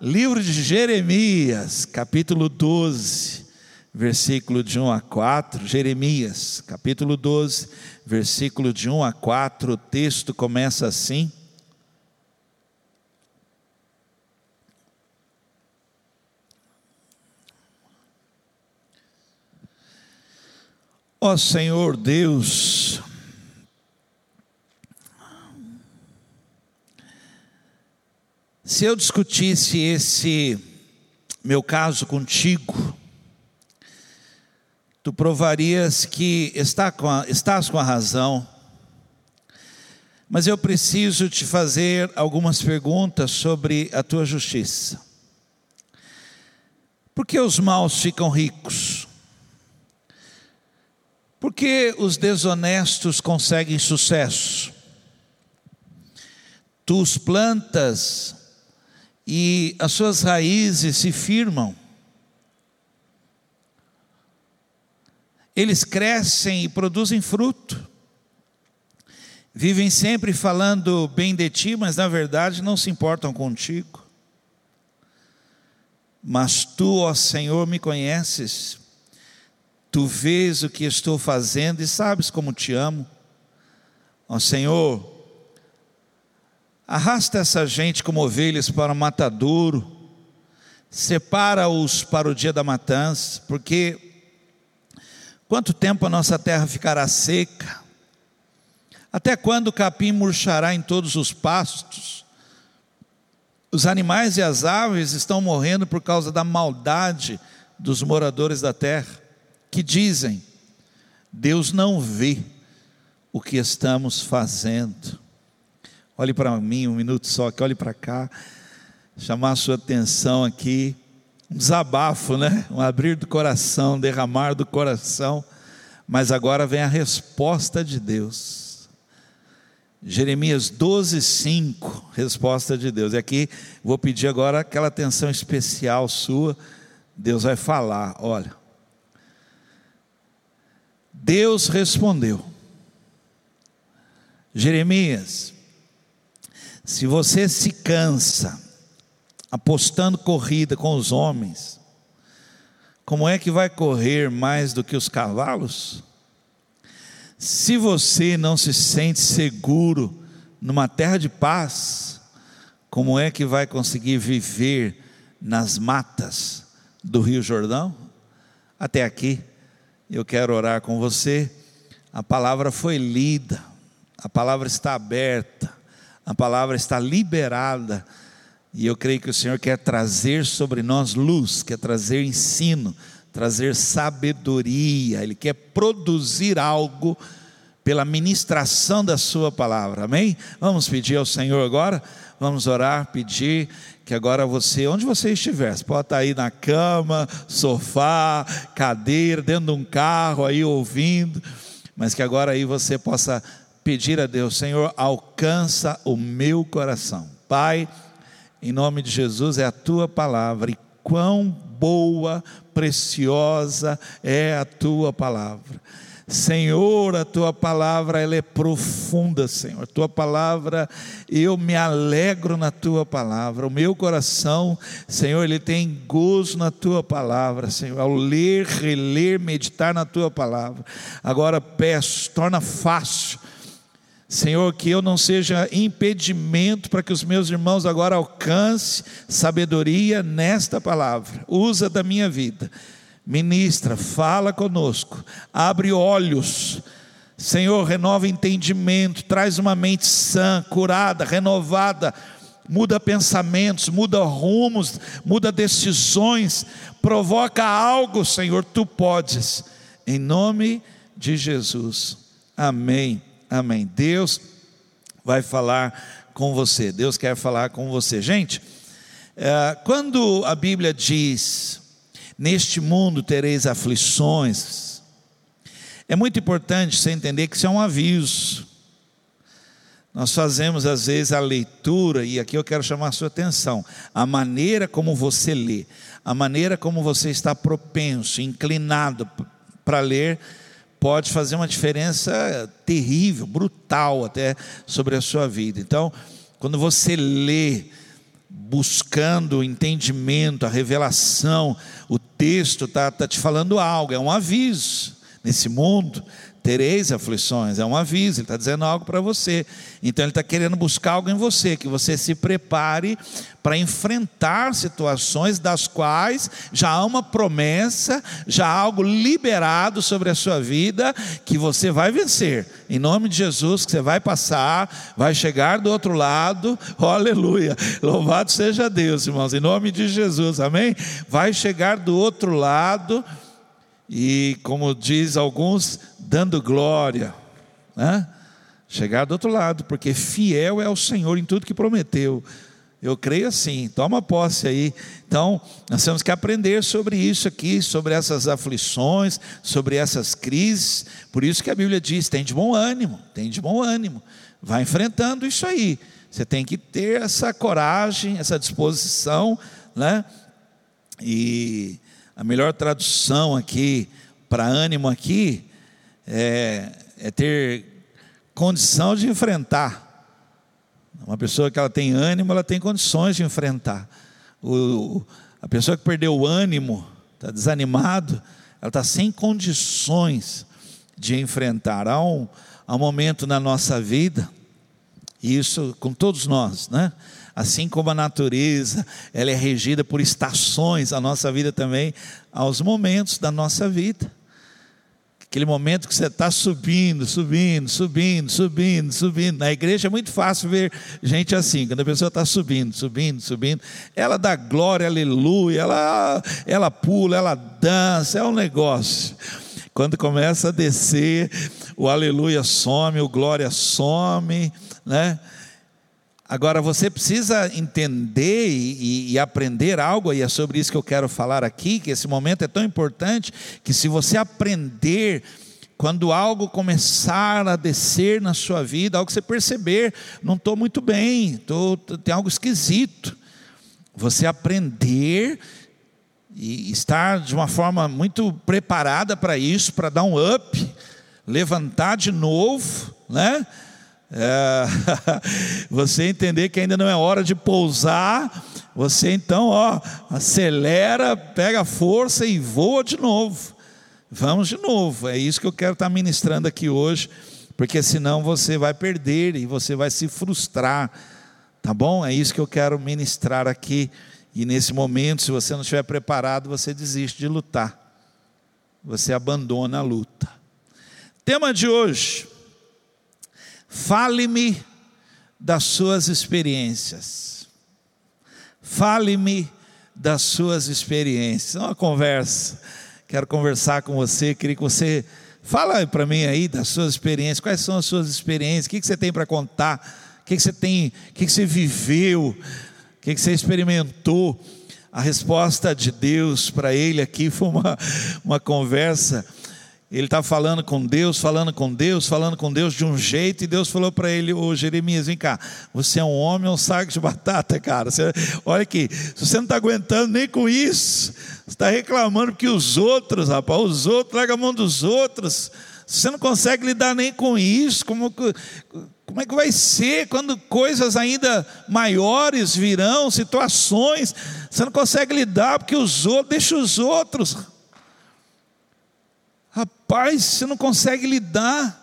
livro de Jeremias, capítulo 12, versículo de 1 a 4. Jeremias, capítulo 12, versículo de 1 a 4. O texto começa assim. Ó Senhor Deus, se eu discutisse esse meu caso contigo, tu provarias que está com a, estás com a razão, mas eu preciso te fazer algumas perguntas sobre a tua justiça. Por que os maus ficam ricos? Por que os desonestos conseguem sucesso? Tu plantas e as suas raízes se firmam. Eles crescem e produzem fruto. Vivem sempre falando bem de ti, mas na verdade não se importam contigo. Mas tu, ó Senhor, me conheces Tu vês o que estou fazendo e sabes como te amo. Ó Senhor, arrasta essa gente como ovelhas para o matadouro, separa-os para o dia da matança, porque quanto tempo a nossa terra ficará seca? Até quando o capim murchará em todos os pastos? Os animais e as aves estão morrendo por causa da maldade dos moradores da terra que dizem: Deus não vê o que estamos fazendo. Olhe para mim um minuto só, que olhe para cá, chamar a sua atenção aqui, um desabafo, né? Um abrir do coração, derramar do coração, mas agora vem a resposta de Deus. Jeremias 12, 5, resposta de Deus. E aqui vou pedir agora aquela atenção especial sua. Deus vai falar, olha, Deus respondeu: Jeremias, se você se cansa apostando corrida com os homens, como é que vai correr mais do que os cavalos? Se você não se sente seguro numa terra de paz, como é que vai conseguir viver nas matas do Rio Jordão? Até aqui eu quero orar com você. A palavra foi lida, a palavra está aberta, a palavra está liberada, e eu creio que o Senhor quer trazer sobre nós luz, quer trazer ensino, trazer sabedoria, Ele quer produzir algo pela ministração da Sua palavra, amém? Vamos pedir ao Senhor agora, vamos orar, pedir que agora você, onde você estiver, você pode estar aí na cama, sofá, cadeira, dentro de um carro aí ouvindo, mas que agora aí você possa pedir a Deus, Senhor, alcança o meu coração. Pai, em nome de Jesus é a tua palavra e quão boa, preciosa é a tua palavra. Senhor, a tua palavra ela é profunda, Senhor. A tua palavra, eu me alegro na tua palavra. O meu coração, Senhor, ele tem gozo na tua palavra, Senhor. Ao ler, reler, meditar na tua palavra. Agora peço, torna fácil. Senhor, que eu não seja impedimento para que os meus irmãos agora alcancem sabedoria nesta palavra. Usa da minha vida. Ministra, fala conosco, abre olhos. Senhor, renova entendimento, traz uma mente sã, curada, renovada, muda pensamentos, muda rumos, muda decisões, provoca algo, Senhor, tu podes, em nome de Jesus. Amém, amém. Deus vai falar com você, Deus quer falar com você. Gente, eh, quando a Bíblia diz Neste mundo tereis aflições. É muito importante você entender que isso é um aviso. Nós fazemos às vezes a leitura, e aqui eu quero chamar a sua atenção, a maneira como você lê, a maneira como você está propenso, inclinado para ler, pode fazer uma diferença terrível, brutal até sobre a sua vida. Então, quando você lê buscando o entendimento, a revelação, o texto está tá te falando algo, é um aviso. Nesse mundo tereis aflições, é um aviso, ele está dizendo algo para você. Então ele está querendo buscar algo em você, que você se prepare para enfrentar situações das quais já há uma promessa, já há algo liberado sobre a sua vida, que você vai vencer. Em nome de Jesus, que você vai passar, vai chegar do outro lado, oh, aleluia. Louvado seja Deus, irmãos, em nome de Jesus, amém? Vai chegar do outro lado e, como diz alguns, dando glória, né? chegar do outro lado, porque fiel é o Senhor em tudo que prometeu. Eu creio assim, toma posse aí. Então, nós temos que aprender sobre isso aqui, sobre essas aflições, sobre essas crises. Por isso que a Bíblia diz: tem de bom ânimo, tem de bom ânimo. Vai enfrentando isso aí. Você tem que ter essa coragem, essa disposição, né? E a melhor tradução aqui para ânimo aqui é, é ter condição de enfrentar. Uma pessoa que ela tem ânimo, ela tem condições de enfrentar. O, a pessoa que perdeu o ânimo, está desanimado, ela está sem condições de enfrentar. Há um, há um momento na nossa vida, e isso com todos nós, né? Assim como a natureza, ela é regida por estações, a nossa vida também, aos momentos da nossa vida. Aquele momento que você está subindo, subindo, subindo, subindo, subindo. Na igreja é muito fácil ver gente assim, quando a pessoa está subindo, subindo, subindo. Ela dá glória, aleluia, ela, ela pula, ela dança, é um negócio. Quando começa a descer, o aleluia some, o glória some, né? Agora você precisa entender e, e, aprender algo, e é sobre isso que eu quero falar aqui, que esse momento é tão importante que se você aprender, quando algo começar a descer na sua vida, algo que você perceber, não estou muito bem, tô, tem algo esquisito. Você aprender e estar de uma forma muito preparada para isso, para dar um up, levantar de novo, né? É, você entender que ainda não é hora de pousar, você então, ó, acelera, pega força e voa de novo. Vamos de novo. É isso que eu quero estar ministrando aqui hoje, porque senão você vai perder e você vai se frustrar. Tá bom? É isso que eu quero ministrar aqui. E nesse momento, se você não estiver preparado, você desiste de lutar. Você abandona a luta. Tema de hoje: Fale-me das suas experiências. Fale-me das suas experiências. É uma conversa. Quero conversar com você. Queria que você fala para mim aí das suas experiências. Quais são as suas experiências? O que, você tem para contar? O que, você tem? O que, você viveu? O que, que você experimentou? A resposta de Deus para ele aqui foi uma, uma conversa ele está falando com Deus, falando com Deus, falando com Deus de um jeito, e Deus falou para ele, ô Jeremias, vem cá, você é um homem ou um saco de batata, cara. Você, olha aqui, você não está aguentando nem com isso, você está reclamando porque os outros, rapaz, os outros, larga a mão dos outros. Você não consegue lidar nem com isso, como, como é que vai ser quando coisas ainda maiores virão, situações, você não consegue lidar porque os outros, deixa os outros. Rapaz, você não consegue lidar.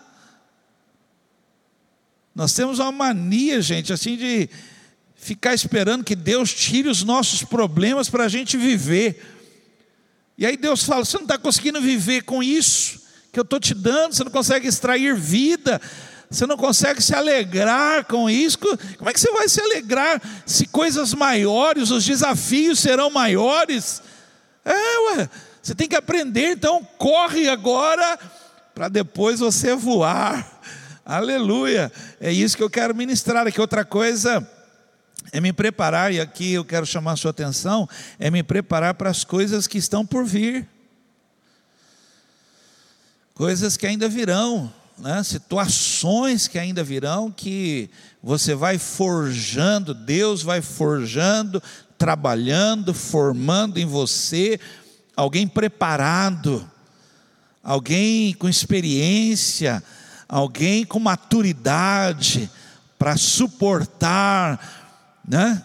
Nós temos uma mania, gente, assim de ficar esperando que Deus tire os nossos problemas para a gente viver. E aí Deus fala: você não está conseguindo viver com isso que eu estou te dando, você não consegue extrair vida, você não consegue se alegrar com isso. Como é que você vai se alegrar se coisas maiores, os desafios serão maiores? É, ué. Você tem que aprender, então corre agora para depois você voar. Aleluia. É isso que eu quero ministrar aqui. Outra coisa é me preparar, e aqui eu quero chamar a sua atenção, é me preparar para as coisas que estão por vir. Coisas que ainda virão, né? situações que ainda virão, que você vai forjando, Deus vai forjando, trabalhando, formando em você alguém preparado, alguém com experiência, alguém com maturidade para suportar, né?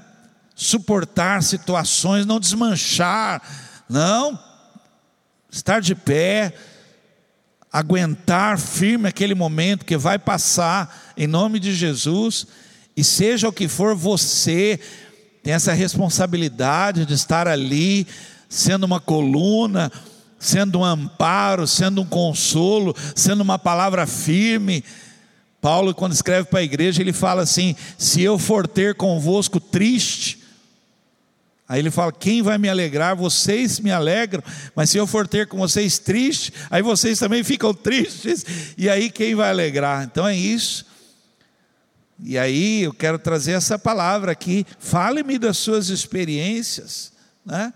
suportar situações, não desmanchar, não, estar de pé, aguentar firme aquele momento que vai passar, em nome de Jesus, e seja o que for, você tem essa responsabilidade de estar ali, sendo uma coluna, sendo um amparo, sendo um consolo, sendo uma palavra firme. Paulo, quando escreve para a igreja, ele fala assim: se eu for ter convosco triste, Aí ele fala: Quem vai me alegrar? Vocês me alegram, mas se eu for ter com vocês triste, aí vocês também ficam tristes, e aí quem vai alegrar? Então é isso. E aí eu quero trazer essa palavra aqui. Fale-me das suas experiências, né?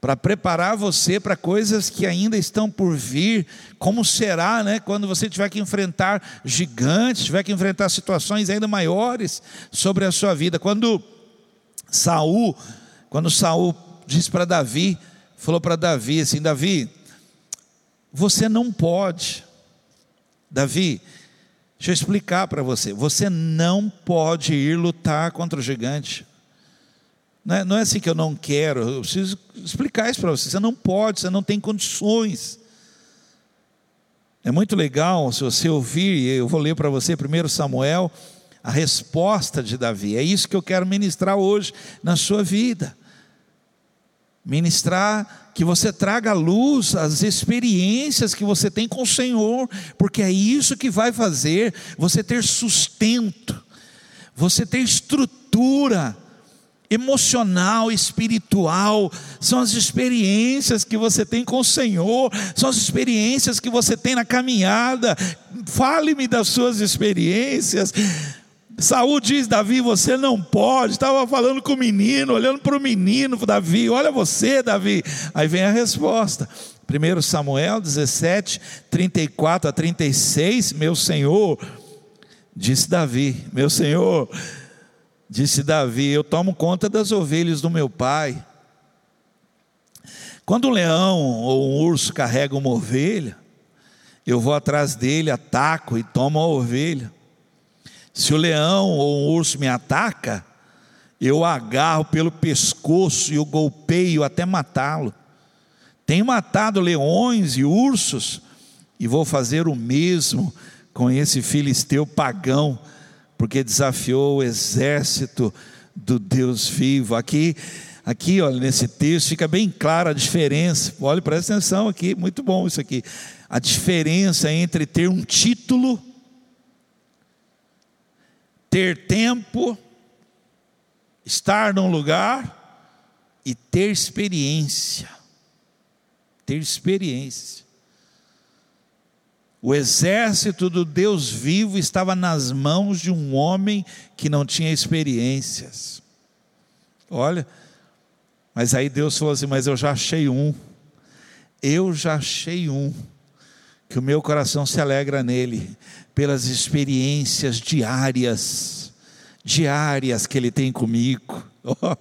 Para preparar você para coisas que ainda estão por vir. Como será, né? Quando você tiver que enfrentar gigantes, tiver que enfrentar situações ainda maiores sobre a sua vida. Quando Saul quando Saul disse para Davi, falou para Davi assim: Davi, você não pode, Davi, deixa eu explicar para você, você não pode ir lutar contra o gigante. Não é, não é assim que eu não quero, eu preciso explicar isso para você. Você não pode, você não tem condições. É muito legal se você ouvir, eu vou ler para você 1 Samuel, a resposta de Davi. É isso que eu quero ministrar hoje na sua vida ministrar que você traga à luz as experiências que você tem com o Senhor, porque é isso que vai fazer você ter sustento, você ter estrutura emocional, espiritual, são as experiências que você tem com o Senhor, são as experiências que você tem na caminhada. Fale-me das suas experiências. Saúl diz: Davi, você não pode. Estava falando com o menino, olhando para o menino, Davi, olha você, Davi. Aí vem a resposta. 1 Samuel 17, 34 a 36, meu Senhor, disse Davi, meu Senhor, disse Davi, eu tomo conta das ovelhas do meu pai. Quando um leão ou um urso carrega uma ovelha, eu vou atrás dele, ataco e tomo a ovelha. Se o leão ou um urso me ataca, eu agarro pelo pescoço e o golpeio até matá-lo. Tenho matado leões e ursos e vou fazer o mesmo com esse filisteu pagão, porque desafiou o exército do Deus vivo. Aqui, aqui, olha, nesse texto fica bem clara a diferença. Olha, presta atenção aqui, muito bom isso aqui. A diferença entre ter um título ter tempo, estar num lugar e ter experiência. Ter experiência. O exército do Deus vivo estava nas mãos de um homem que não tinha experiências. Olha, mas aí Deus falou assim: Mas eu já achei um, eu já achei um, que o meu coração se alegra nele, pelas experiências diárias, diárias que Ele tem comigo. Oh,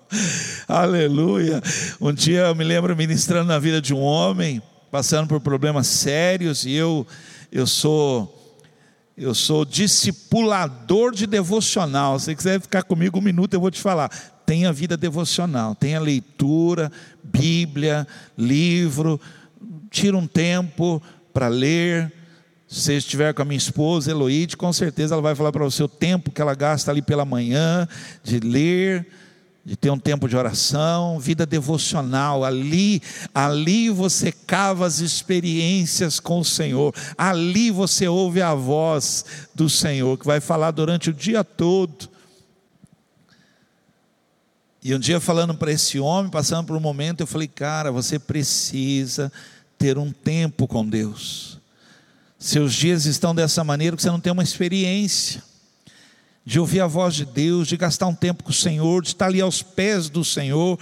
aleluia! Um dia eu me lembro ministrando na vida de um homem, passando por problemas sérios, e eu, eu sou. Eu sou discipulador de devocional. Se você quiser ficar comigo um minuto, eu vou te falar. Tenha vida devocional, tenha leitura, Bíblia, livro. Tira um tempo para ler, se estiver com a minha esposa, Eloíde, com certeza ela vai falar para você o tempo que ela gasta ali pela manhã, de ler, de ter um tempo de oração, vida devocional. Ali, ali você cava as experiências com o Senhor. Ali você ouve a voz do Senhor, que vai falar durante o dia todo. E um dia falando para esse homem, passando por um momento, eu falei, cara, você precisa ter um tempo com Deus. Seus dias estão dessa maneira que você não tem uma experiência de ouvir a voz de Deus, de gastar um tempo com o Senhor, de estar ali aos pés do Senhor.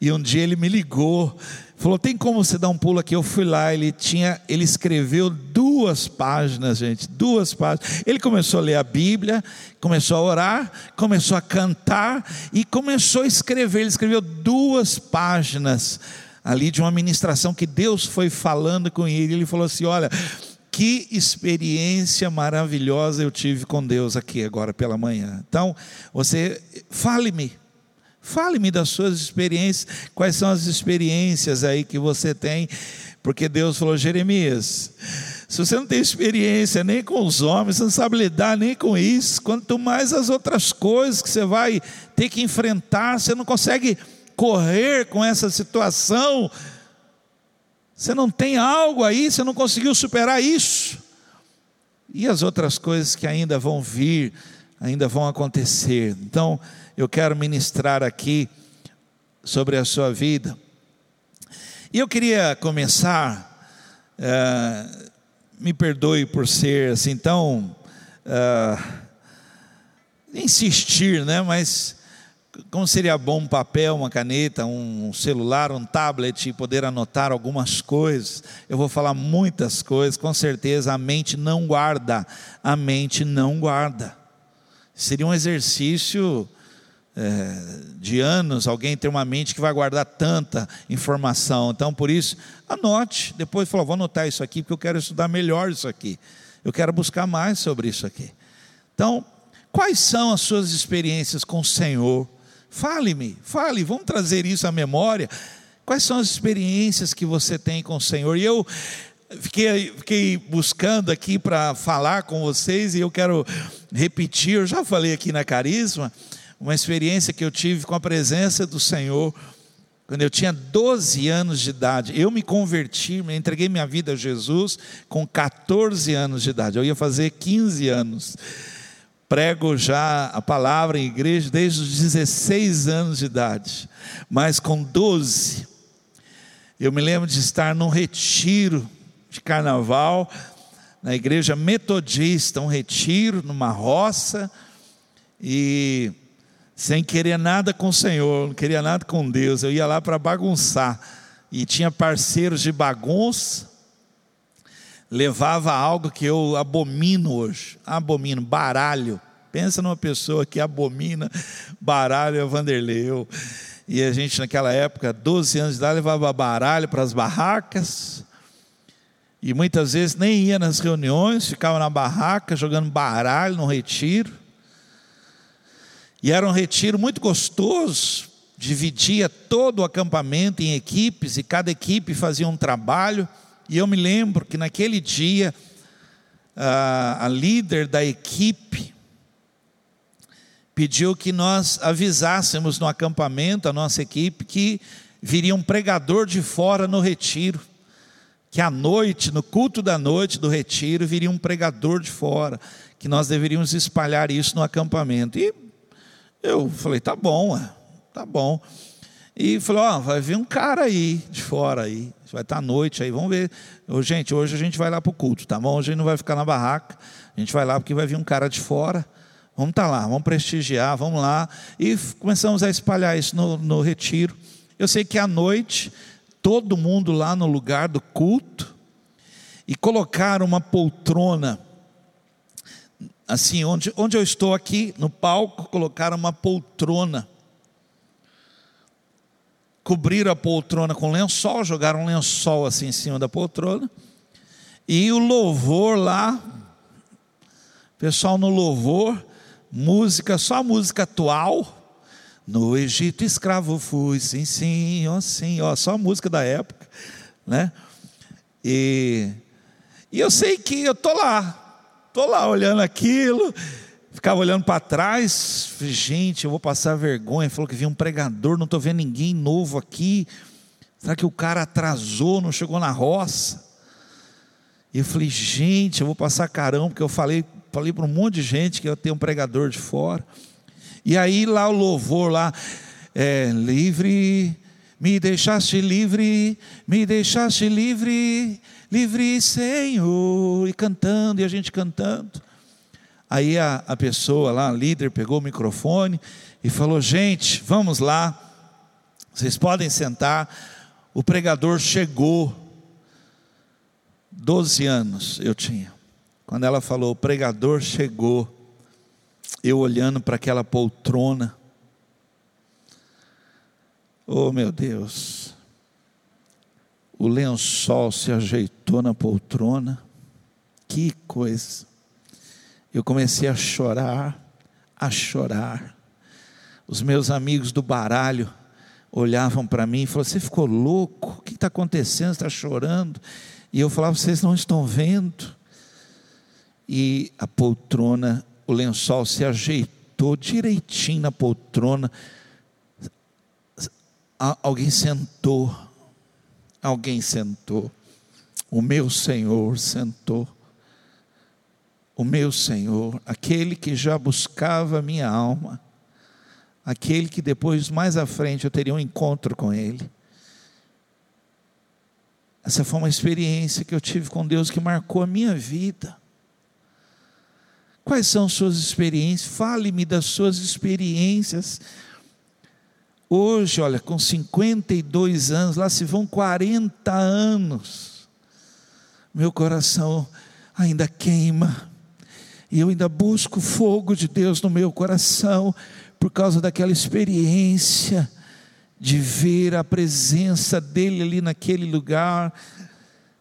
E um dia ele me ligou, falou: "Tem como você dar um pulo aqui?" Eu fui lá, ele tinha, ele escreveu duas páginas, gente, duas páginas. Ele começou a ler a Bíblia, começou a orar, começou a cantar e começou a escrever. Ele escreveu duas páginas ali de uma ministração que Deus foi falando com ele. Ele falou assim: "Olha, que experiência maravilhosa eu tive com Deus aqui agora pela manhã. Então, você fale-me, Fale-me das suas experiências, quais são as experiências aí que você tem, porque Deus falou, Jeremias, se você não tem experiência nem com os homens, você não sabe lidar nem com isso, quanto mais as outras coisas que você vai ter que enfrentar, você não consegue correr com essa situação, você não tem algo aí, você não conseguiu superar isso. E as outras coisas que ainda vão vir, ainda vão acontecer. Então, eu quero ministrar aqui sobre a sua vida. E eu queria começar, uh, me perdoe por ser assim tão uh, insistir, né? Mas como seria bom um papel, uma caneta, um celular, um tablet e poder anotar algumas coisas. Eu vou falar muitas coisas, com certeza a mente não guarda, a mente não guarda. Seria um exercício é, de anos alguém ter uma mente que vai guardar tanta informação. Então, por isso, anote. Depois falou, vou anotar isso aqui porque eu quero estudar melhor isso aqui. Eu quero buscar mais sobre isso aqui. Então, quais são as suas experiências com o Senhor? Fale-me, fale, vamos trazer isso à memória. Quais são as experiências que você tem com o Senhor? E eu fiquei, fiquei buscando aqui para falar com vocês e eu quero repetir, eu já falei aqui na Carisma, uma experiência que eu tive com a presença do Senhor quando eu tinha 12 anos de idade. Eu me converti, me entreguei minha vida a Jesus com 14 anos de idade. Eu ia fazer 15 anos prego já a palavra em igreja desde os 16 anos de idade, mas com 12, eu me lembro de estar num retiro de carnaval, na igreja metodista, um retiro numa roça, e sem querer nada com o Senhor, não queria nada com Deus, eu ia lá para bagunçar, e tinha parceiros de bagunça, levava algo que eu abomino hoje, abomino, baralho. Pensa numa pessoa que abomina baralho é Vanderlei. Eu, e a gente naquela época, 12 anos de idade, levava baralho para as barracas. E muitas vezes nem ia nas reuniões, ficava na barraca jogando baralho no retiro. E era um retiro muito gostoso, dividia todo o acampamento em equipes e cada equipe fazia um trabalho. E eu me lembro que naquele dia, a, a líder da equipe pediu que nós avisássemos no acampamento, a nossa equipe, que viria um pregador de fora no retiro. Que à noite, no culto da noite do retiro, viria um pregador de fora. Que nós deveríamos espalhar isso no acampamento. E eu falei, tá bom, tá bom. E falou: Ó, oh, vai vir um cara aí de fora aí. Vai estar à noite aí, vamos ver. Oh, gente, hoje a gente vai lá para o culto, tá bom? Hoje a gente não vai ficar na barraca. A gente vai lá porque vai vir um cara de fora. Vamos estar tá lá, vamos prestigiar, vamos lá. E começamos a espalhar isso no, no retiro. Eu sei que à noite, todo mundo lá no lugar do culto, e colocaram uma poltrona, assim, onde, onde eu estou aqui, no palco, colocaram uma poltrona cobriram a poltrona com lençol, jogaram um lençol assim em cima da poltrona, e o louvor lá, pessoal no louvor, música, só música atual. No Egito escravo fui, sim, sim, ó, sim, ó, só música da época, né? E, e eu sei que eu tô lá, tô lá olhando aquilo, Ficava olhando para trás, gente, eu vou passar vergonha. Falou que vinha um pregador, não estou vendo ninguém novo aqui. Será que o cara atrasou, não chegou na roça? E eu falei, gente, eu vou passar carão, porque eu falei, falei para um monte de gente que eu tenho um pregador de fora. E aí lá o louvor lá, é, livre, me deixaste livre, me deixaste livre, livre Senhor, e cantando, e a gente cantando. Aí a, a pessoa lá, a líder, pegou o microfone e falou: Gente, vamos lá, vocês podem sentar. O pregador chegou, 12 anos eu tinha. Quando ela falou, o pregador chegou, eu olhando para aquela poltrona, oh meu Deus, o lençol se ajeitou na poltrona, que coisa eu comecei a chorar, a chorar. Os meus amigos do baralho olhavam para mim e falavam: Você ficou louco? O que está acontecendo? Você está chorando? E eu falava: Vocês não estão vendo? E a poltrona, o lençol se ajeitou direitinho na poltrona. Alguém sentou. Alguém sentou. O meu Senhor sentou. O meu Senhor, aquele que já buscava minha alma aquele que depois, mais à frente, eu teria um encontro com Ele. Essa foi uma experiência que eu tive com Deus que marcou a minha vida. Quais são suas experiências? Fale-me das suas experiências. Hoje, olha, com 52 anos, lá se vão 40 anos, meu coração ainda queima, e eu ainda busco o fogo de Deus no meu coração, por causa daquela experiência de ver a presença dele ali naquele lugar.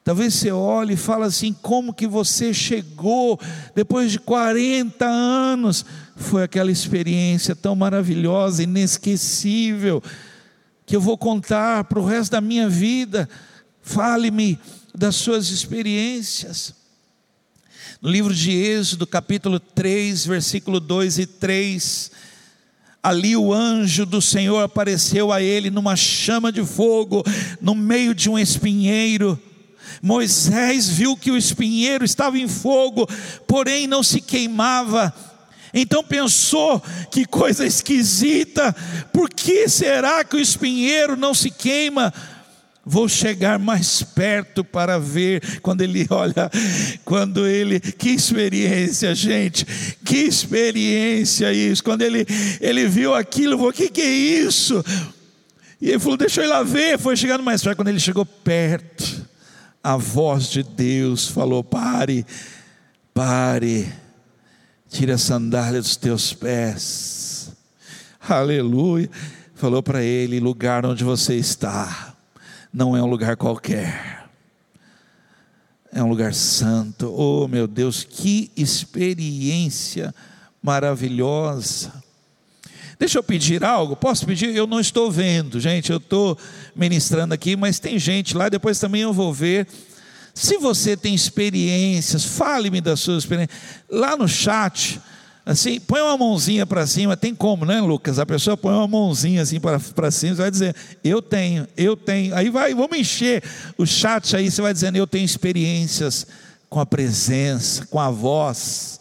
Talvez você olhe e fale assim: como que você chegou depois de 40 anos? Foi aquela experiência tão maravilhosa, inesquecível, que eu vou contar para o resto da minha vida. Fale-me das suas experiências. No livro de Êxodo, capítulo 3, versículo 2 e 3, Ali o anjo do Senhor apareceu a ele numa chama de fogo, no meio de um espinheiro. Moisés viu que o espinheiro estava em fogo, porém não se queimava. Então pensou: que coisa esquisita, por que será que o espinheiro não se queima? Vou chegar mais perto para ver. Quando ele olha, quando ele, que experiência, gente, que experiência isso. Quando ele, ele viu aquilo, o que, que é isso? E ele falou: deixa eu ir lá ver. Foi chegando mais perto. Quando ele chegou perto, a voz de Deus falou: pare, pare, tire a sandália dos teus pés. Aleluia. Falou para ele: lugar onde você está não é um lugar qualquer. É um lugar santo. Oh, meu Deus, que experiência maravilhosa. Deixa eu pedir algo? Posso pedir? Eu não estou vendo, gente. Eu estou ministrando aqui, mas tem gente lá. Depois também eu vou ver. Se você tem experiências, fale-me das suas experiências. Lá no chat, Assim, põe uma mãozinha para cima, tem como, né, Lucas? A pessoa põe uma mãozinha assim para cima, você vai dizer, eu tenho, eu tenho. Aí vai, vamos encher o chat aí, você vai dizendo, eu tenho experiências com a presença, com a voz,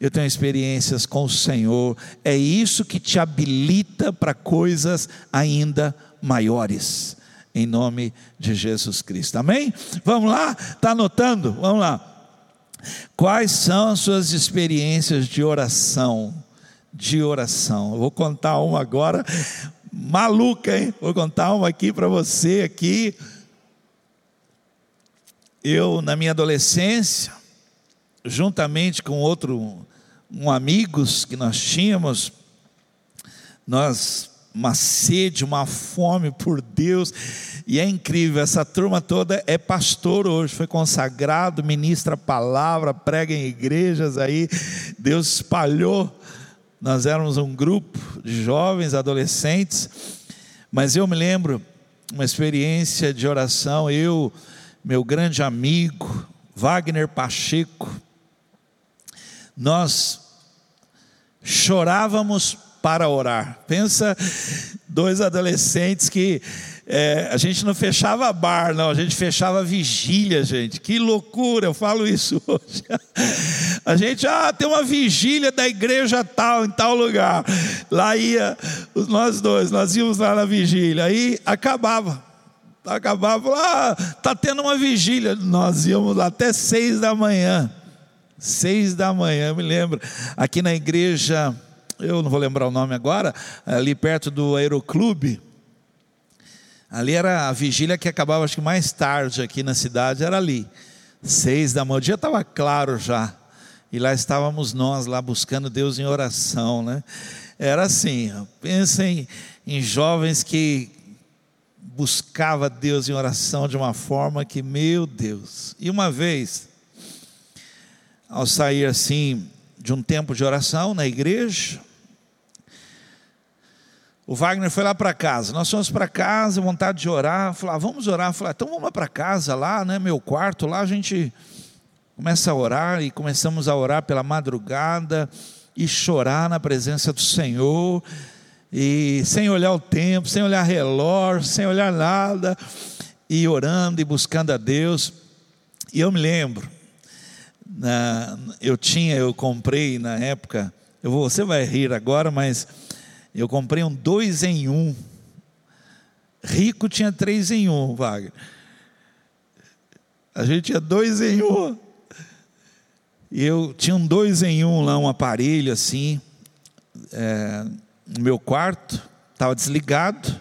eu tenho experiências com o Senhor. É isso que te habilita para coisas ainda maiores. Em nome de Jesus Cristo. Amém? Vamos lá? Está anotando? Vamos lá. Quais são as suas experiências de oração? De oração. Eu vou contar uma agora, maluca, hein? Vou contar uma aqui para você aqui. Eu, na minha adolescência, juntamente com outro um amigos que nós tínhamos, nós uma sede, uma fome por Deus, e é incrível, essa turma toda é pastor hoje, foi consagrado, ministra a palavra, prega em igrejas aí, Deus espalhou. Nós éramos um grupo de jovens, adolescentes, mas eu me lembro uma experiência de oração, eu, meu grande amigo, Wagner Pacheco, nós chorávamos para orar. Pensa dois adolescentes que é, a gente não fechava bar, não, a gente fechava vigília, gente. Que loucura, eu falo isso hoje. A gente, ah, tem uma vigília da igreja tal, em tal lugar. Lá ia nós dois, nós íamos lá na vigília. Aí acabava. Acabava, ah, tá tendo uma vigília. Nós íamos lá até seis da manhã. Seis da manhã, me lembro. Aqui na igreja eu não vou lembrar o nome agora, ali perto do Aeroclube. Ali era a vigília que acabava, acho que mais tarde aqui na cidade, era ali. Seis da manhã, o dia estava claro já. E lá estávamos nós, lá buscando Deus em oração, né? Era assim, pensem em jovens que buscava Deus em oração de uma forma que, meu Deus. E uma vez, ao sair assim de um tempo de oração na igreja, o Wagner foi lá para casa. Nós fomos para casa, vontade de orar. Falar, ah, vamos orar. Falar, então vamos lá para casa, lá, né? Meu quarto, lá a gente começa a orar e começamos a orar pela madrugada e chorar na presença do Senhor. E sem olhar o tempo, sem olhar relógio, sem olhar nada, e orando e buscando a Deus. E eu me lembro, na, eu tinha, eu comprei na época, eu você vai rir agora, mas eu comprei um dois em um. Rico tinha três em um, Wagner. A gente tinha dois em um. E eu tinha um dois em um lá, um aparelho assim, é, no meu quarto, estava desligado,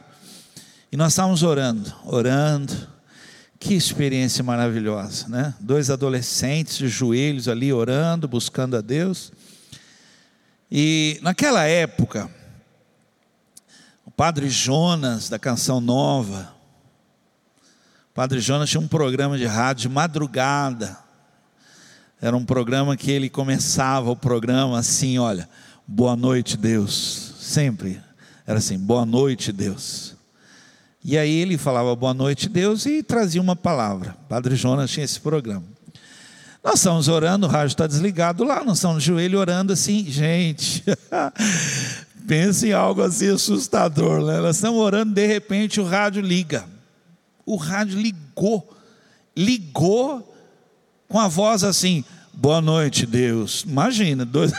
e nós estávamos orando, orando. Que experiência maravilhosa, né? Dois adolescentes de joelhos ali orando, buscando a Deus. E naquela época, Padre Jonas, da Canção Nova. O Padre Jonas tinha um programa de rádio de madrugada. Era um programa que ele começava o programa assim: olha, boa noite, Deus. Sempre era assim: boa noite, Deus. E aí ele falava boa noite, Deus, e trazia uma palavra. Padre Jonas tinha esse programa. Nós estamos orando, o rádio está desligado lá, nós estamos de joelho orando assim, gente. Pense em algo assim assustador, né? Nós estamos orando, de repente o rádio liga. O rádio ligou, ligou com a voz assim: Boa noite, Deus. Imagina, dois.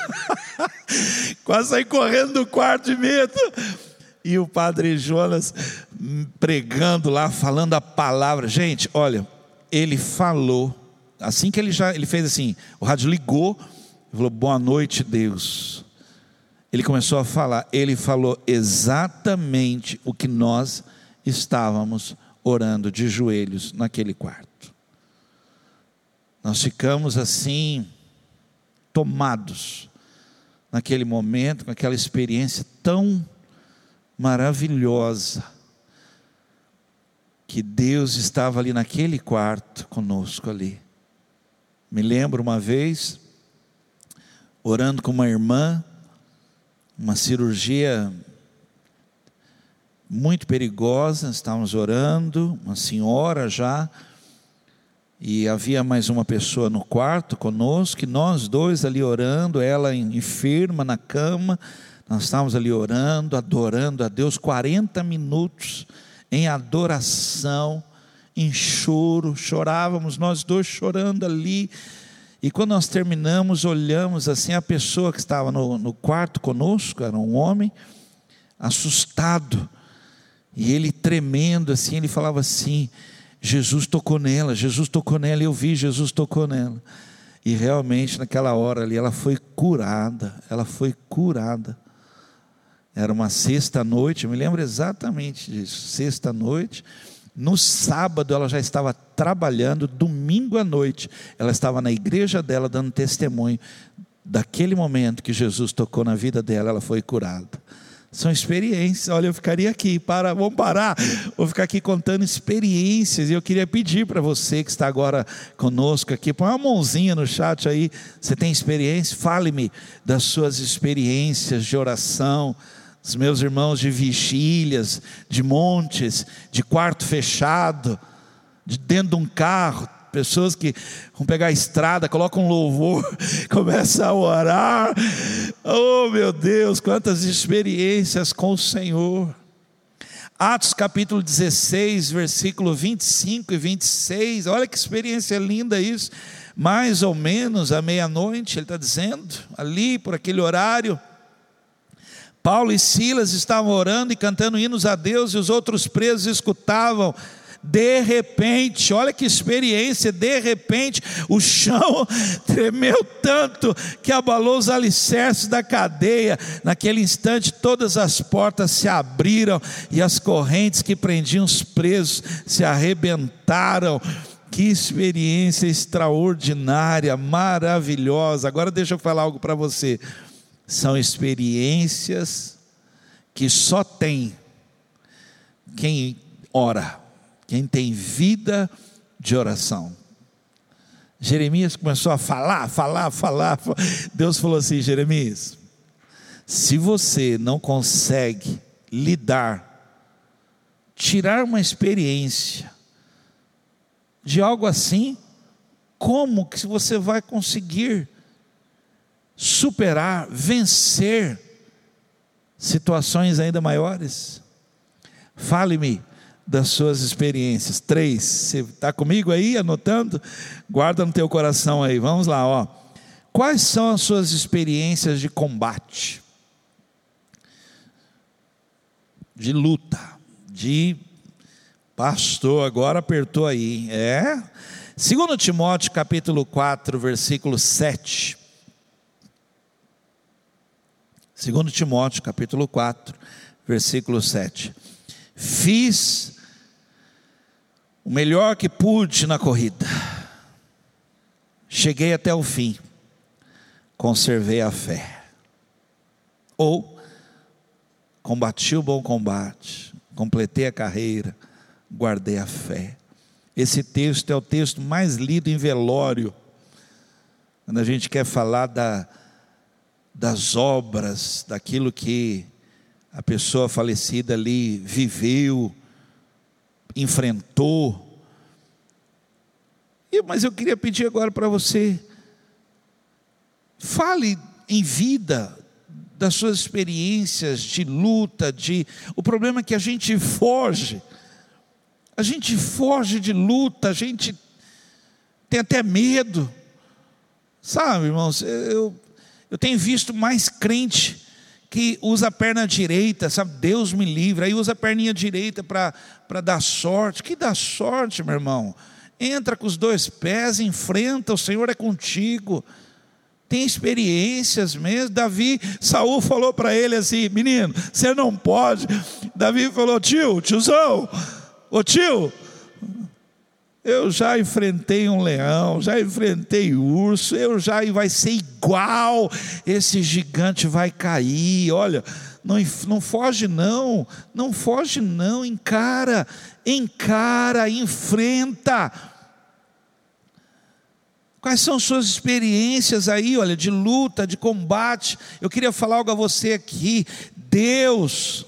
Quase saí correndo do quarto de medo. E o padre Jonas pregando lá, falando a palavra. Gente, olha, ele falou, assim que ele já, ele fez assim, o rádio ligou, falou: Boa noite, Deus ele começou a falar, ele falou exatamente o que nós estávamos orando de joelhos naquele quarto. Nós ficamos assim, tomados, naquele momento, com aquela experiência tão maravilhosa, que Deus estava ali naquele quarto conosco ali. Me lembro uma vez, orando com uma irmã, uma cirurgia muito perigosa, estávamos orando, uma senhora já, e havia mais uma pessoa no quarto conosco, e nós dois ali orando, ela enferma na cama, nós estávamos ali orando, adorando a Deus, 40 minutos em adoração, em choro, chorávamos, nós dois chorando ali, e quando nós terminamos, olhamos assim, a pessoa que estava no, no quarto conosco, era um homem, assustado, e ele tremendo assim, ele falava assim: Jesus tocou nela, Jesus tocou nela, eu vi, Jesus tocou nela. E realmente naquela hora ali ela foi curada, ela foi curada. Era uma sexta noite, eu me lembro exatamente disso, sexta noite. No sábado ela já estava trabalhando, domingo à noite ela estava na igreja dela dando testemunho daquele momento que Jesus tocou na vida dela, ela foi curada. São experiências. Olha, eu ficaria aqui, para, vamos parar. Vou ficar aqui contando experiências. E eu queria pedir para você que está agora conosco aqui, põe uma mãozinha no chat aí. Você tem experiência? Fale-me das suas experiências de oração os meus irmãos de vigílias, de montes, de quarto fechado, de dentro de um carro, pessoas que vão pegar a estrada, colocam um louvor, começam a orar. Oh meu Deus, quantas experiências com o Senhor. Atos capítulo 16, versículo 25 e 26, olha que experiência linda isso. Mais ou menos à meia-noite, ele está dizendo, ali por aquele horário, Paulo e Silas estavam orando e cantando hinos a Deus e os outros presos escutavam. De repente, olha que experiência, de repente o chão tremeu tanto que abalou os alicerces da cadeia. Naquele instante, todas as portas se abriram e as correntes que prendiam os presos se arrebentaram. Que experiência extraordinária, maravilhosa. Agora deixa eu falar algo para você são experiências que só tem quem ora, quem tem vida de oração. Jeremias começou a falar, falar, falar. Deus falou assim: Jeremias, se você não consegue lidar, tirar uma experiência de algo assim, como que você vai conseguir superar, vencer situações ainda maiores? Fale-me das suas experiências. Três. Você está comigo aí, anotando? Guarda no teu coração aí. Vamos lá, ó. Quais são as suas experiências de combate? De luta, de pastor, agora apertou aí. É? Segundo Timóteo capítulo 4, versículo 7. Segundo Timóteo capítulo 4, versículo 7. Fiz o melhor que pude na corrida. Cheguei até o fim. Conservei a fé. Ou combati o bom combate, completei a carreira, guardei a fé. Esse texto é o texto mais lido em velório. Quando a gente quer falar da, das obras, daquilo que a pessoa falecida ali viveu, enfrentou. Mas eu queria pedir agora para você, fale em vida das suas experiências de luta, de o problema é que a gente foge. A gente foge de luta, a gente tem até medo. Sabe, irmãos, eu, eu tenho visto mais crente que usa a perna direita, sabe? Deus me livre. Aí usa a perninha direita para dar sorte. Que dá sorte, meu irmão? Entra com os dois pés, enfrenta, o Senhor é contigo. Tem experiências mesmo. Davi, Saul falou para ele assim: menino, você não pode. Davi falou: tio, tiozão, ô tio, eu já enfrentei um leão, já enfrentei urso, eu já e vai ser igual. Esse gigante vai cair. Olha, não, não foge não, não foge não, encara, encara, enfrenta. Quais são suas experiências aí, olha, de luta, de combate? Eu queria falar algo a você aqui. Deus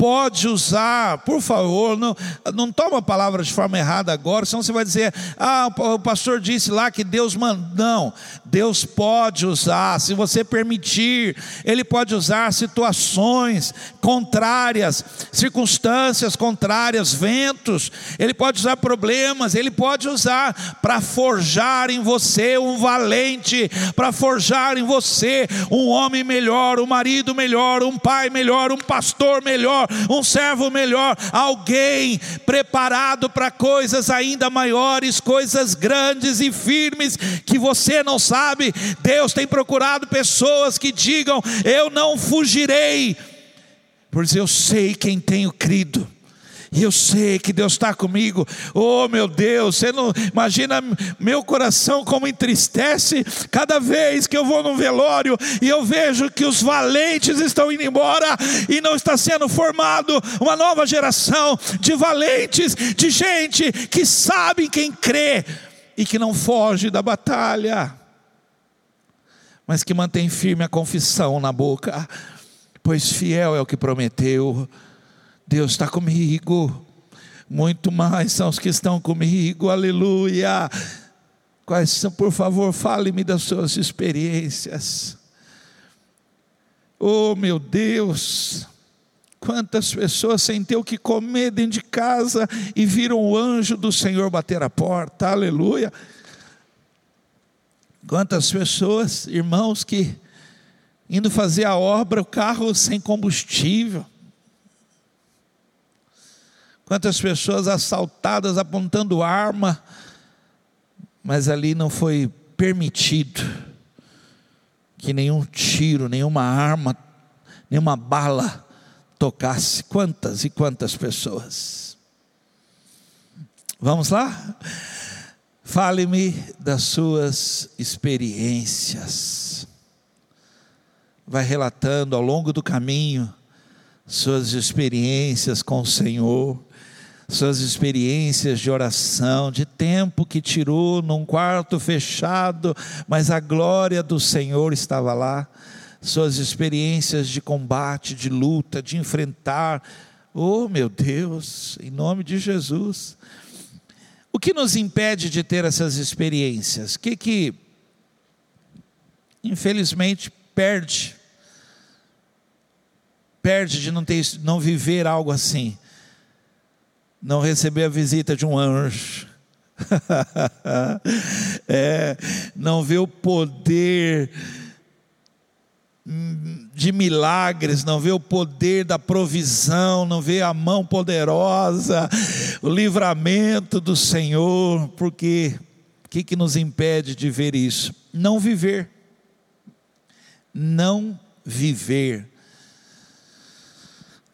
pode usar, por favor, não, não toma a palavra de forma errada agora, senão você vai dizer, ah, o pastor disse lá que Deus manda. Não, Deus pode usar, se você permitir, Ele pode usar situações contrárias, circunstâncias contrárias, ventos, Ele pode usar problemas, Ele pode usar para forjar em você um valente, para forjar em você um homem melhor, um marido melhor, um pai melhor, um pastor melhor, um servo melhor, alguém preparado para coisas ainda maiores, coisas grandes e firmes que você não sabe. Deus tem procurado pessoas que digam: Eu não fugirei, pois eu sei quem tenho crido e eu sei que Deus está comigo. Oh meu Deus, você não imagina meu coração como entristece cada vez que eu vou num velório e eu vejo que os valentes estão indo embora e não está sendo formado uma nova geração de valentes, de gente que sabe quem crê e que não foge da batalha, mas que mantém firme a confissão na boca, pois fiel é o que prometeu. Deus está comigo, muito mais são os que estão comigo, aleluia. Quais são, por favor, fale-me das suas experiências. Oh, meu Deus, quantas pessoas sem ter o que comer dentro de casa e viram o anjo do Senhor bater a porta, aleluia. Quantas pessoas, irmãos, que indo fazer a obra, o carro sem combustível, Quantas pessoas assaltadas apontando arma, mas ali não foi permitido que nenhum tiro, nenhuma arma, nenhuma bala tocasse. Quantas e quantas pessoas. Vamos lá? Fale-me das suas experiências. Vai relatando ao longo do caminho suas experiências com o Senhor suas experiências de oração, de tempo que tirou num quarto fechado, mas a glória do Senhor estava lá. suas experiências de combate, de luta, de enfrentar. Oh, meu Deus, em nome de Jesus. O que nos impede de ter essas experiências? O que que, infelizmente, perde? Perde de não, ter, não viver algo assim. Não receber a visita de um anjo. é, não ver o poder de milagres, não vê o poder da provisão, não vê a mão poderosa, o livramento do Senhor, porque o que, que nos impede de ver isso? Não viver. Não viver.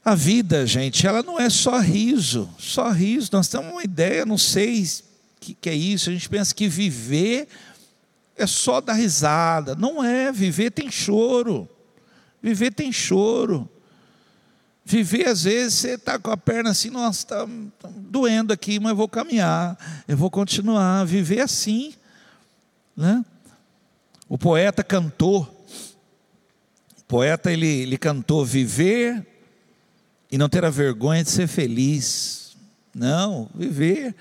A vida, gente, ela não é só riso, só riso. Nós temos uma ideia, não sei o que, que é isso. A gente pensa que viver é só dar risada. Não é, viver tem choro. Viver tem choro. Viver, às vezes, você está com a perna assim, nossa, está tá doendo aqui, mas eu vou caminhar, eu vou continuar. Viver assim. Né? O poeta cantou, o poeta ele, ele cantou viver e não ter a vergonha de ser feliz. Não, viver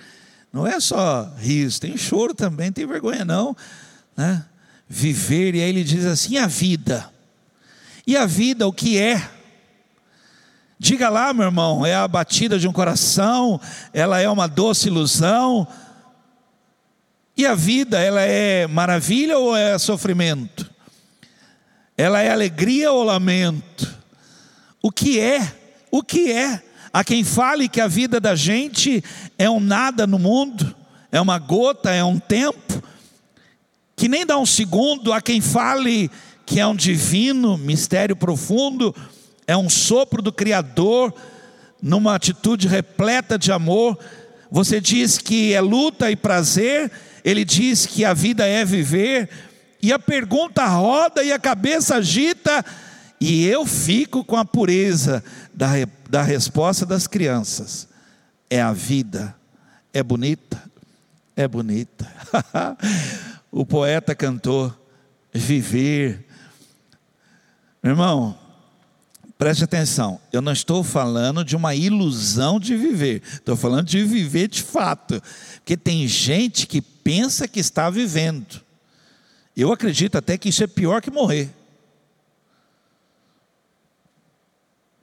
não é só riso, tem choro também, tem vergonha não né? viver, e aí ele diz assim: a vida. E a vida, o que é? Diga lá, meu irmão, é a batida de um coração, ela é uma doce ilusão. E a vida, ela é maravilha ou é sofrimento? Ela é alegria ou lamento? O que é? O que é? Há quem fale que a vida da gente é um nada no mundo, é uma gota, é um tempo, que nem dá um segundo a quem fale que é um divino mistério profundo, é um sopro do Criador, numa atitude repleta de amor. Você diz que é luta e prazer, ele diz que a vida é viver, e a pergunta roda e a cabeça agita, e eu fico com a pureza da, da resposta das crianças: é a vida, é bonita, é bonita. o poeta cantou: viver. Irmão, preste atenção, eu não estou falando de uma ilusão de viver, estou falando de viver de fato, porque tem gente que pensa que está vivendo. Eu acredito até que isso é pior que morrer.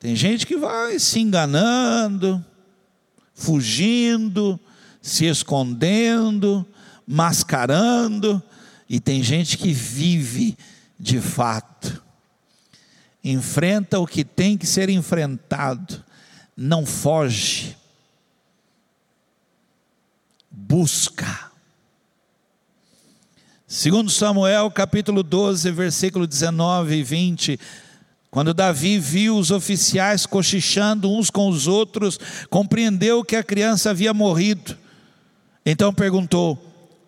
Tem gente que vai se enganando, fugindo, se escondendo, mascarando, e tem gente que vive de fato, enfrenta o que tem que ser enfrentado, não foge, busca. Segundo Samuel, capítulo 12, versículo 19 e 20, quando Davi viu os oficiais cochichando uns com os outros, compreendeu que a criança havia morrido. Então perguntou: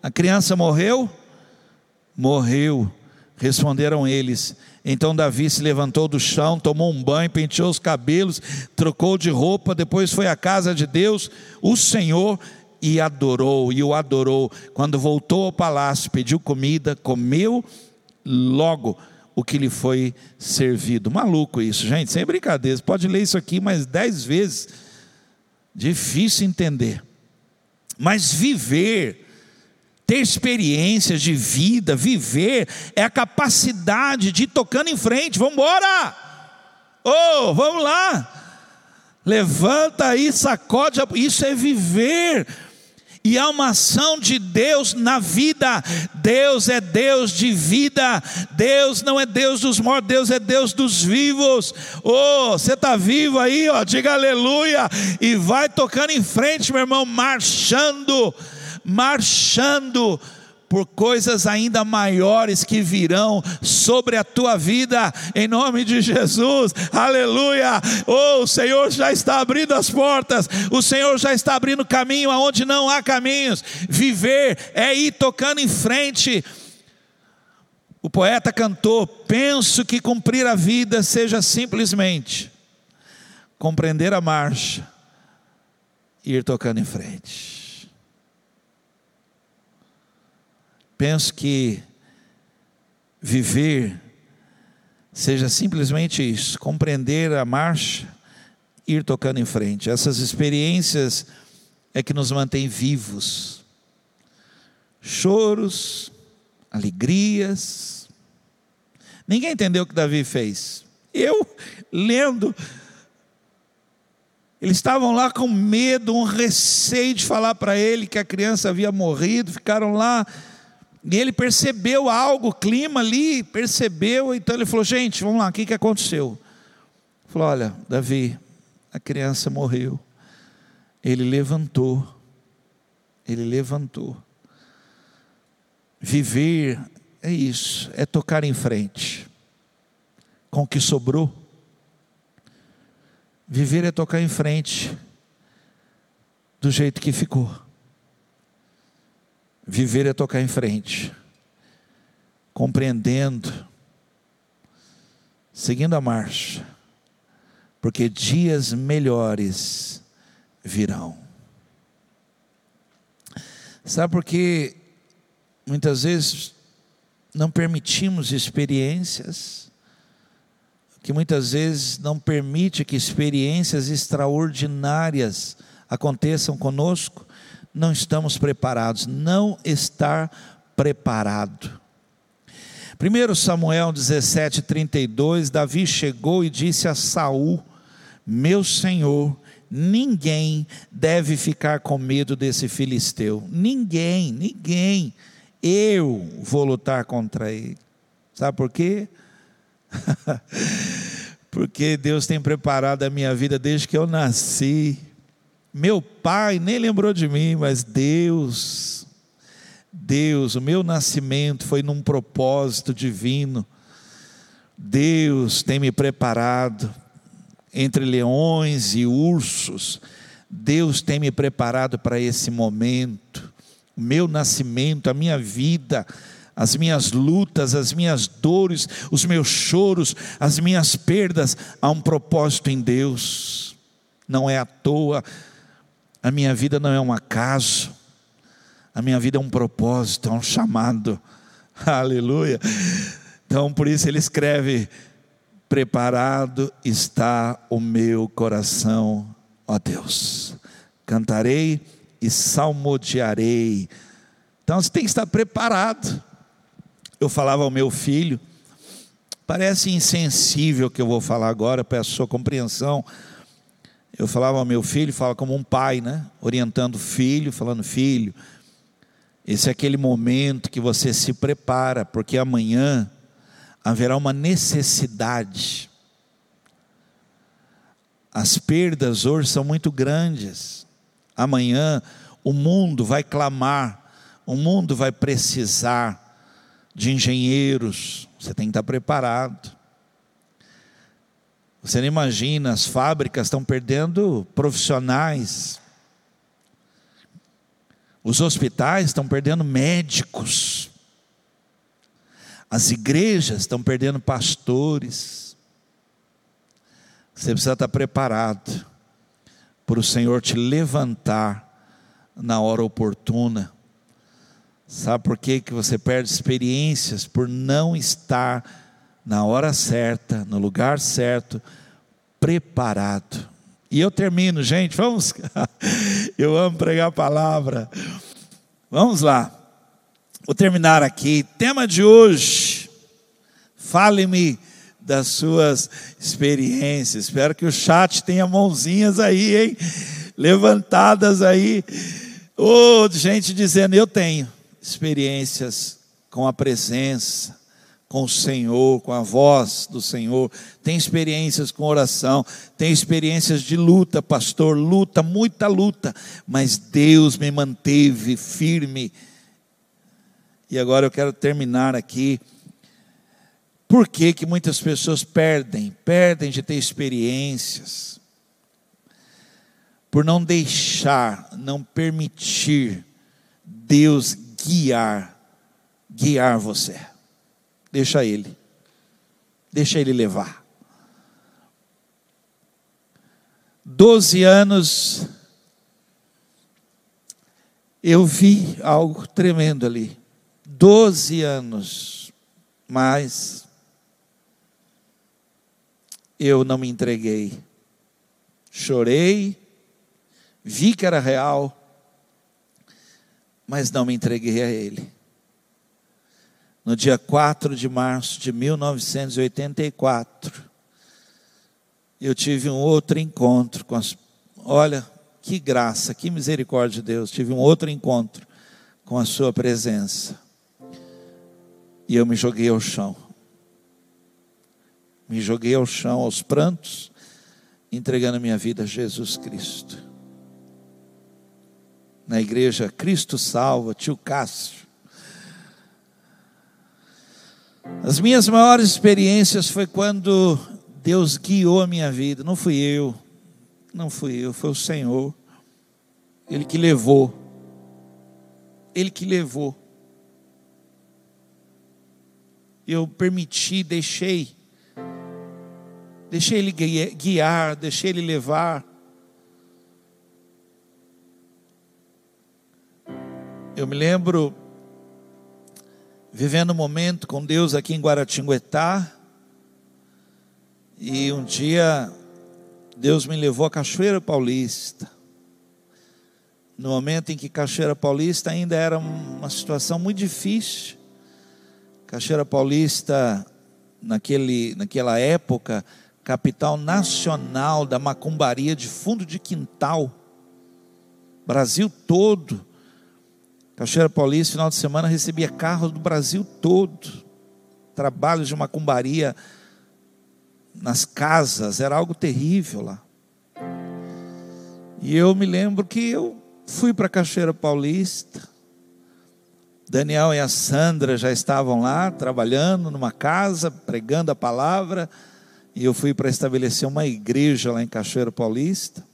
a criança morreu? Morreu. Responderam eles. Então Davi se levantou do chão, tomou um banho, penteou os cabelos, trocou de roupa, depois foi à casa de Deus, o Senhor, e adorou, e o adorou. Quando voltou ao palácio, pediu comida, comeu logo o que lhe foi servido. Maluco isso, gente, sem brincadeira. Você pode ler isso aqui mais dez vezes. Difícil entender. Mas viver ter experiências de vida, viver, é a capacidade de ir tocando em frente. Vamos embora! Oh, vamos lá! Levanta aí, sacode. Isso é viver. E há uma ação de Deus na vida. Deus é Deus de vida. Deus não é Deus dos mortos, Deus é Deus dos vivos. Oh, você está vivo aí, ó, diga aleluia. E vai tocando em frente, meu irmão, marchando marchando por coisas ainda maiores que virão sobre a tua vida, em nome de Jesus, aleluia. Oh, o Senhor já está abrindo as portas, o Senhor já está abrindo caminho aonde não há caminhos. Viver é ir tocando em frente. O poeta cantou: Penso que cumprir a vida seja simplesmente compreender a marcha e ir tocando em frente. Penso que viver seja simplesmente isso: compreender a marcha, ir tocando em frente. Essas experiências é que nos mantém vivos. Choros, alegrias. Ninguém entendeu o que Davi fez. Eu, lendo, eles estavam lá com medo, um receio de falar para ele que a criança havia morrido, ficaram lá. E ele percebeu algo, o clima ali, percebeu, então ele falou: Gente, vamos lá, o que, que aconteceu? Ele falou: Olha, Davi, a criança morreu. Ele levantou, ele levantou. Viver é isso, é tocar em frente, com o que sobrou. Viver é tocar em frente, do jeito que ficou. Viver é tocar em frente, compreendendo, seguindo a marcha, porque dias melhores virão. Sabe por que muitas vezes não permitimos experiências, que muitas vezes não permite que experiências extraordinárias aconteçam conosco, não estamos preparados. Não estar preparado. 1 Samuel 17, 32, Davi chegou e disse a Saul: Meu senhor, ninguém deve ficar com medo desse filisteu. Ninguém, ninguém. Eu vou lutar contra ele. Sabe por quê? Porque Deus tem preparado a minha vida desde que eu nasci. Meu pai nem lembrou de mim, mas Deus, Deus, o meu nascimento foi num propósito divino. Deus tem me preparado entre leões e ursos. Deus tem me preparado para esse momento. O meu nascimento, a minha vida, as minhas lutas, as minhas dores, os meus choros, as minhas perdas, há um propósito em Deus. Não é à toa a minha vida não é um acaso, a minha vida é um propósito, é um chamado. Aleluia. Então, por isso ele escreve: Preparado está o meu coração, ó Deus. Cantarei e salmodiarei. Então você tem que estar preparado. Eu falava ao meu filho, parece insensível o que eu vou falar agora, peço sua compreensão eu falava ao meu filho, fala como um pai, né? Orientando o filho, falando, filho, esse é aquele momento que você se prepara, porque amanhã haverá uma necessidade. As perdas hoje são muito grandes. Amanhã o mundo vai clamar, o mundo vai precisar de engenheiros. Você tem que estar preparado. Você não imagina, as fábricas estão perdendo profissionais. Os hospitais estão perdendo médicos. As igrejas estão perdendo pastores. Você precisa estar preparado para o Senhor te levantar na hora oportuna. Sabe por que, que você perde experiências? Por não estar na hora certa, no lugar certo, preparado. E eu termino, gente, vamos. eu amo pregar a palavra. Vamos lá. Vou terminar aqui. Tema de hoje. Fale-me das suas experiências. Espero que o chat tenha mãozinhas aí, hein? Levantadas aí. Ô, oh, gente dizendo, eu tenho experiências com a presença com o Senhor, com a voz do Senhor, tem experiências com oração, tem experiências de luta, pastor, luta, muita luta, mas Deus me manteve firme. E agora eu quero terminar aqui. Por que, que muitas pessoas perdem? Perdem de ter experiências. Por não deixar, não permitir Deus guiar, guiar você. Deixa ele. Deixa ele levar. Doze anos, eu vi algo tremendo ali. Doze anos, mas eu não me entreguei. Chorei, vi que era real, mas não me entreguei a Ele. No dia 4 de março de 1984, eu tive um outro encontro com as. Olha, que graça, que misericórdia de Deus. Tive um outro encontro com a Sua presença. E eu me joguei ao chão. Me joguei ao chão, aos prantos, entregando minha vida a Jesus Cristo. Na igreja Cristo Salva, tio Cássio. As minhas maiores experiências foi quando Deus guiou a minha vida. Não fui eu, não fui eu, foi o Senhor. Ele que levou. Ele que levou. Eu permiti, deixei deixei Ele guiar, deixei Ele levar. Eu me lembro vivendo um momento com Deus aqui em Guaratinguetá, e um dia Deus me levou a Cachoeira Paulista. No momento em que Cachoeira Paulista ainda era uma situação muito difícil. Cachoeira Paulista, naquele, naquela época, capital nacional da macumbaria de fundo de quintal. Brasil todo. Cachoeira Paulista, final de semana, recebia carros do Brasil todo. Trabalhos de macumbaria nas casas, era algo terrível lá. E eu me lembro que eu fui para Cachoeira Paulista. Daniel e a Sandra já estavam lá trabalhando numa casa, pregando a palavra e eu fui para estabelecer uma igreja lá em Cachoeiro Paulista.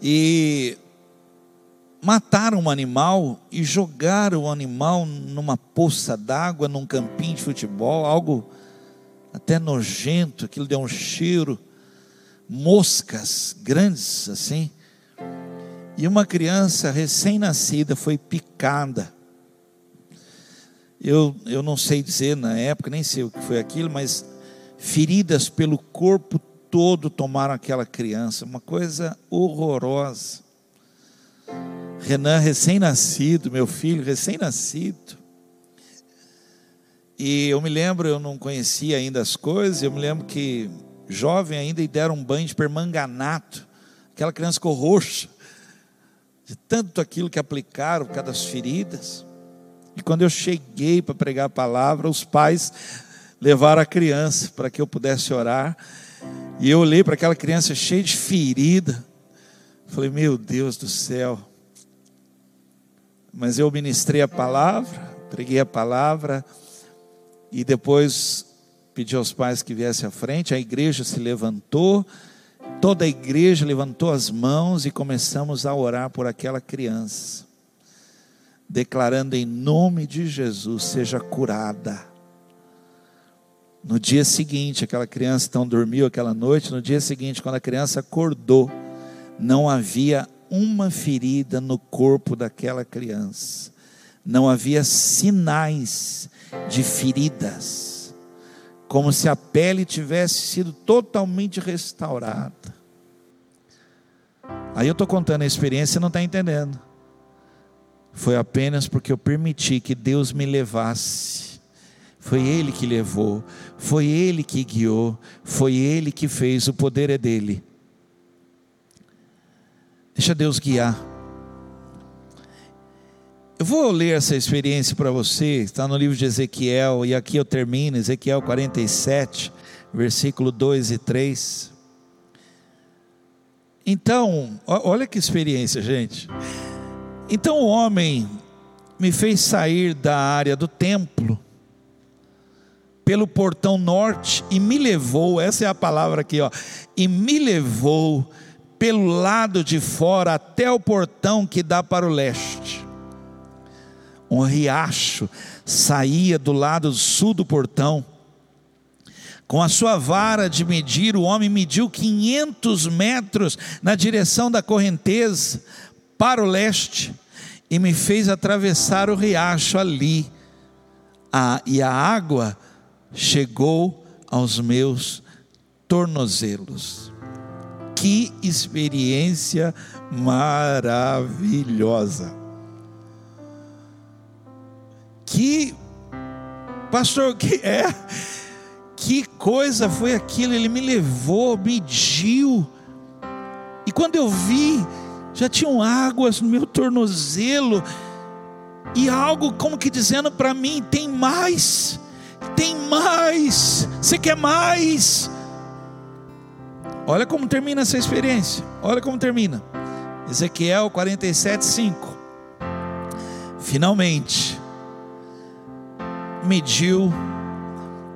E mataram um animal e jogaram o animal numa poça d'água, num campinho de futebol, algo até nojento, aquilo deu um cheiro, moscas grandes assim. E uma criança recém-nascida foi picada. Eu, eu não sei dizer na época, nem sei o que foi aquilo, mas feridas pelo corpo todo tomaram aquela criança, uma coisa horrorosa. Renan, recém-nascido, meu filho, recém-nascido. E eu me lembro, eu não conhecia ainda as coisas, eu me lembro que jovem ainda e deram um banho de permanganato. Aquela criança ficou roxa, de tanto aquilo que aplicaram, por causa das feridas. E quando eu cheguei para pregar a palavra, os pais levaram a criança para que eu pudesse orar. E eu olhei para aquela criança cheia de ferida. Falei, meu Deus do céu. Mas eu ministrei a palavra, preguei a palavra, e depois pedi aos pais que viessem à frente. A igreja se levantou, toda a igreja levantou as mãos e começamos a orar por aquela criança, declarando em nome de Jesus: seja curada no dia seguinte, aquela criança então dormiu aquela noite. No dia seguinte, quando a criança acordou, não havia uma ferida no corpo daquela criança, não havia sinais de feridas, como se a pele tivesse sido totalmente restaurada. Aí eu estou contando a experiência e não está entendendo. Foi apenas porque eu permiti que Deus me levasse foi Ele que levou, foi Ele que guiou, foi Ele que fez, o poder é dele. Deixa Deus guiar. Eu vou ler essa experiência para você, está no livro de Ezequiel, e aqui eu termino, Ezequiel 47, versículo 2 e 3. Então, olha que experiência, gente. Então o homem me fez sair da área do templo, pelo portão norte e me levou, essa é a palavra aqui, ó, e me levou pelo lado de fora até o portão que dá para o leste. Um riacho saía do lado sul do portão. Com a sua vara de medir, o homem mediu 500 metros na direção da correnteza para o leste e me fez atravessar o riacho ali. Ah, e a água chegou aos meus tornozelos. Que experiência maravilhosa. Que pastor que é que coisa foi aquilo? Ele me levou, mediu. E quando eu vi, já tinham águas no meu tornozelo. E algo como que dizendo para mim: tem mais, tem mais, você quer mais? Olha como termina essa experiência, olha como termina. Ezequiel 47, 5. Finalmente, mediu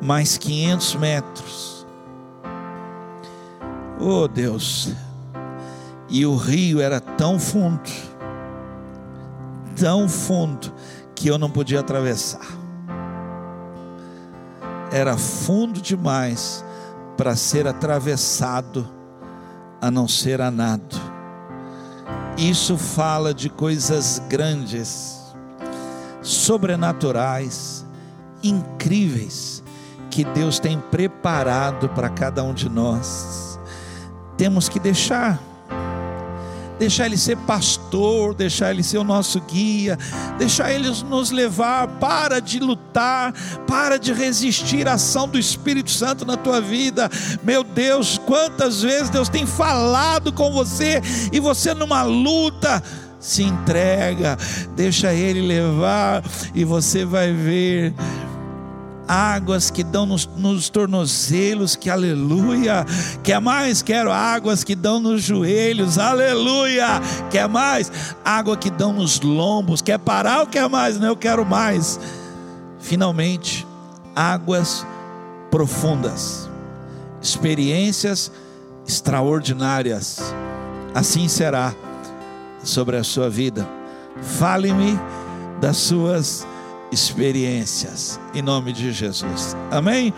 mais 500 metros. Oh Deus, e o rio era tão fundo, tão fundo, que eu não podia atravessar. Era fundo demais para ser atravessado, a não ser a nado. Isso fala de coisas grandes, sobrenaturais, incríveis que Deus tem preparado para cada um de nós. Temos que deixar deixar Ele ser pastor, deixar Ele ser o nosso guia, deixar Ele nos levar. Para de lutar, para de resistir à ação do Espírito Santo na tua vida. Meu Deus, quantas vezes Deus tem falado com você e você numa luta se entrega, deixa Ele levar e você vai ver águas que dão nos, nos tornozelos, que aleluia. Quer mais? Quero águas que dão nos joelhos, aleluia. Quer mais? Água que dão nos lombos. Quer parar ou quer mais? Não, eu quero mais. Finalmente, águas profundas, experiências extraordinárias. Assim será sobre a sua vida. Fale-me das suas experiências, em nome de Jesus. Amém?